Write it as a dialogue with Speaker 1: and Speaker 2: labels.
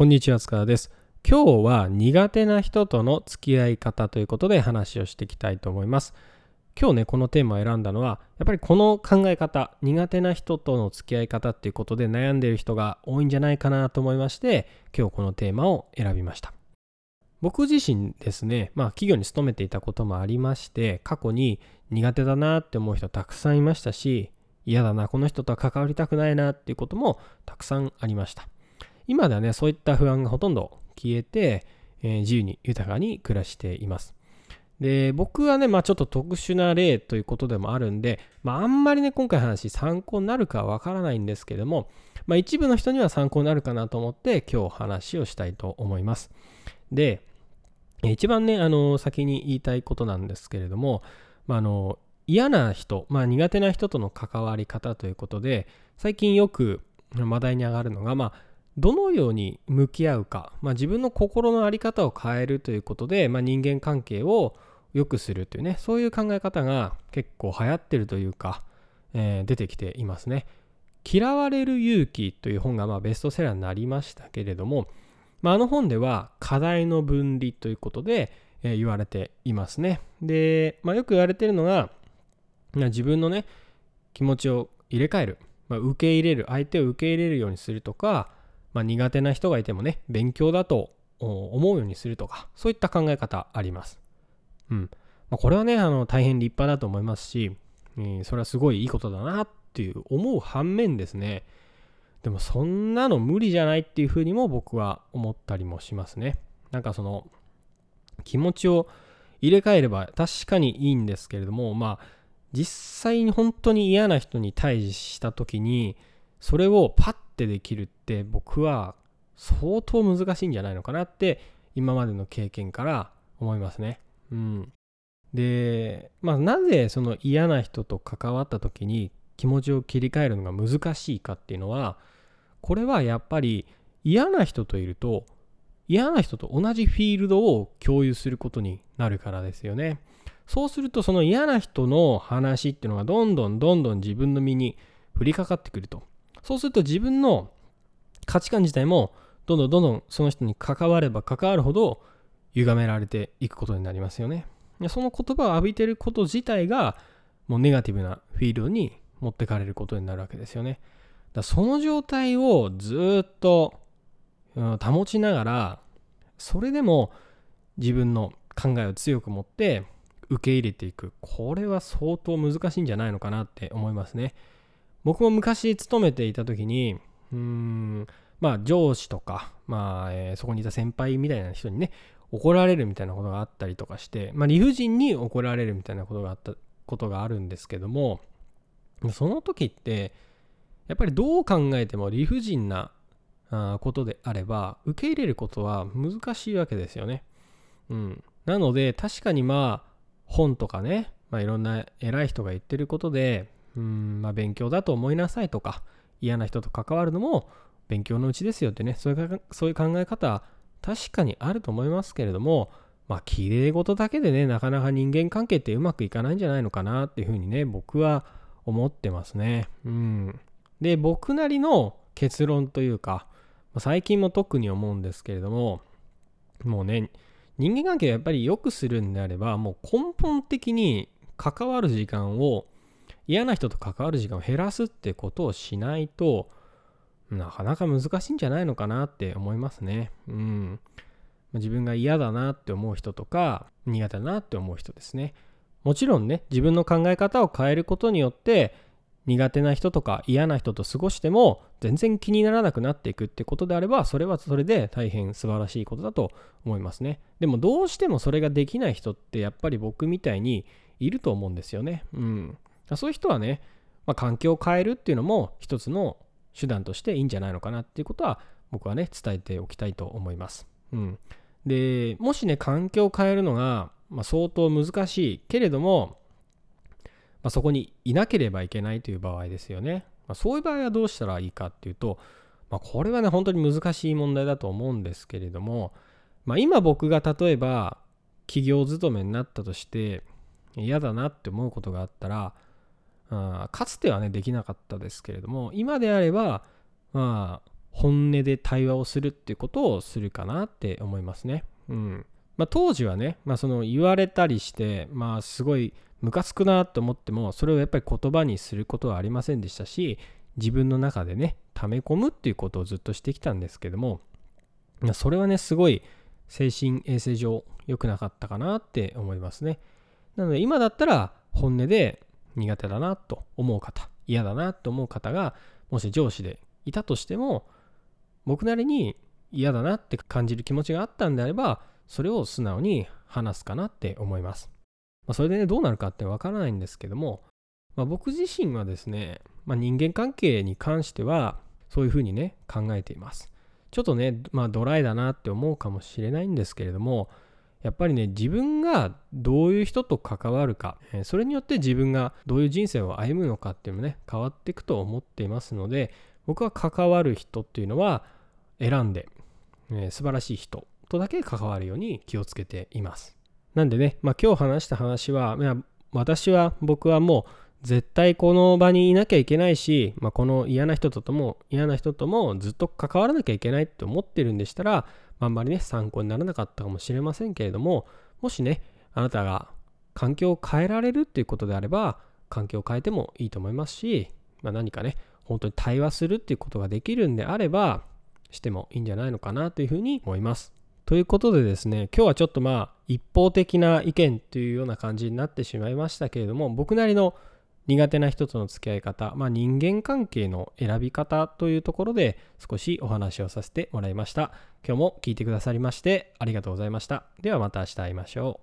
Speaker 1: こんにちは塚田です。今日は苦手な人との付き合い方ということで話をしていきたいと思います。今日ねこのテーマを選んだのはやっぱりこの考え方苦手な人との付き合い方っていうことで悩んでいる人が多いんじゃないかなと思いまして今日このテーマを選びました。僕自身ですね、まあ企業に勤めていたこともありまして、過去に苦手だなって思う人たくさんいましたし、嫌だな、この人とは関わりたくないなっていうこともたくさんありました。今ではね、そういった不安がほとんど消えて、えー、自由に豊かに暮らしています。で、僕はね、まあちょっと特殊な例ということでもあるんで、まああんまりね、今回話参考になるかわからないんですけども、まあ一部の人には参考になるかなと思って今日話をしたいと思います。で、一番ね、あの、先に言いたいことなんですけれども、まあ、あの、嫌な人、まあ、苦手な人との関わり方ということで、最近よく話題に上がるのが、まあ、どのように向き合うか、まあ、自分の心の在り方を変えるということで、まあ、人間関係を良くするというねそういう考え方が結構流行ってるというか、えー、出てきていますね。嫌われる勇気という本がまあベストセラーになりましたけれども、まあ、あの本では課題の分離ということで、えー、言われていますね。で、まあ、よく言われているのが自分のね気持ちを入れ替える、まあ、受け入れる相手を受け入れるようにするとかまあ、苦手な人がいてもね、勉強だと思うようにするとか、そういった考え方あります。うん。まあ、これはね、あの、大変立派だと思いますし、えー、それはすごいいいことだなっていう思う反面ですね、でもそんなの無理じゃないっていうふうにも僕は思ったりもしますね。なんかその、気持ちを入れ替えれば確かにいいんですけれども、まあ、実際に本当に嫌な人に対峙した時に、それをパッてできるって僕は相当難しいんじゃないのかなって今までの経験から思いますね。うん。で、まあなぜその嫌な人と関わった時に気持ちを切り替えるのが難しいかっていうのはこれはやっぱり嫌な人といると嫌な人と同じフィールドを共有することになるからですよね。そうするとその嫌な人の話っていうのがどんどんどんどん自分の身に降りかかってくると。そうすると自分の価値観自体もどんどんどんどんその人に関われば関わるほど歪められていくことになりますよね。その言葉を浴びてること自体がもうネガティブなフィールドに持ってかれることになるわけですよね。だその状態をずっと、保ちながらそれでも自分の考えを強く持って受け入れていくこれは相当難しいんじゃないのかなって思いますね。僕も昔勤めていた時に、うーん、まあ上司とか、まあ、えー、そこにいた先輩みたいな人にね、怒られるみたいなことがあったりとかして、まあ理不尽に怒られるみたいなことがあったことがあるんですけども、その時って、やっぱりどう考えても理不尽なことであれば、受け入れることは難しいわけですよね。うん。なので、確かにまあ、本とかね、まあいろんな偉い人が言ってることで、うん、まあ、勉強だと思いなさいとか、嫌な人と関わるのも勉強のうちですよってね、そういうそういう考え方、確かにあると思いますけれども、まあ、綺麗事だけでね、なかなか人間関係ってうまくいかないんじゃないのかなっていうふうにね、僕は思ってますね。うん。で、僕なりの結論というか、最近も特に思うんですけれども、もうね、人間関係をやっぱり良くするんであれば、もう根本的に関わる時間を嫌な人と関わる時間を減らすってことをしないとなかなか難しいんじゃないのかなって思いますね。うん。自分が嫌だなって思う人とか苦手だなって思う人ですね。もちろんね自分の考え方を変えることによって苦手な人とか嫌な人と過ごしても全然気にならなくなっていくってことであればそれはそれで大変素晴らしいことだと思いますね。でもどうしてもそれができない人ってやっぱり僕みたいにいると思うんですよね。うん。そういう人はね、まあ、環境を変えるっていうのも一つの手段としていいんじゃないのかなっていうことは僕はね伝えておきたいと思います。うん、でもしね環境を変えるのが、まあ、相当難しいけれども、まあ、そこにいなければいけないという場合ですよね。まあ、そういう場合はどうしたらいいかっていうと、まあ、これはね本当に難しい問題だと思うんですけれども、まあ、今僕が例えば企業勤めになったとして嫌だなって思うことがあったらあかつてはねできなかったですけれども今であればまあ本音で対話をするっていうことをするかなって思いますね。うんまあ、当時はね、まあ、その言われたりしてまあすごいムカつくなと思ってもそれをやっぱり言葉にすることはありませんでしたし自分の中でね溜め込むっていうことをずっとしてきたんですけどもそれはねすごい精神衛生上良くなかったかなって思いますねなので今だったら本音で苦手だなと思う方嫌だなと思う方がもし上司でいたとしても僕なりに嫌だなって感じる気持ちがあったんであればそれを素直に話すかなって思います、まあ、それでねどうなるかってわからないんですけども、まあ、僕自身はですね、まあ、人間関係に関してはそういうふうにね考えています。ちょっとねまあドライだなって思うかもしれないんですけれどもやっぱりね自分がどういう人と関わるかそれによって自分がどういう人生を歩むのかっていうのもね変わっていくと思っていますので僕は関わる人っていうのは選んで、えー、素晴らしい人とだけ関わるように気をつけています。なんでね、まあ、今日話した話は、私は僕はもう絶対この場にいなきゃいけないし、まあ、この嫌な人とも嫌な人ともずっと関わらなきゃいけないって思ってるんでしたら、あんまりね参考にならなかったかもしれませんけれどももしねあなたが環境を変えられるっていうことであれば環境を変えてもいいと思いますし、まあ、何かね本当に対話するっていうことができるんであればしてもいいんじゃないのかなというふうに思います。ということでですね今日はちょっとまあ一方的な意見というような感じになってしまいましたけれども僕なりの苦手な人との付き合い方、まあ、人間関係の選び方というところで少しお話をさせてもらいました。今日も聞いてくださりましてありがとうございました。ではまた明日会いましょう。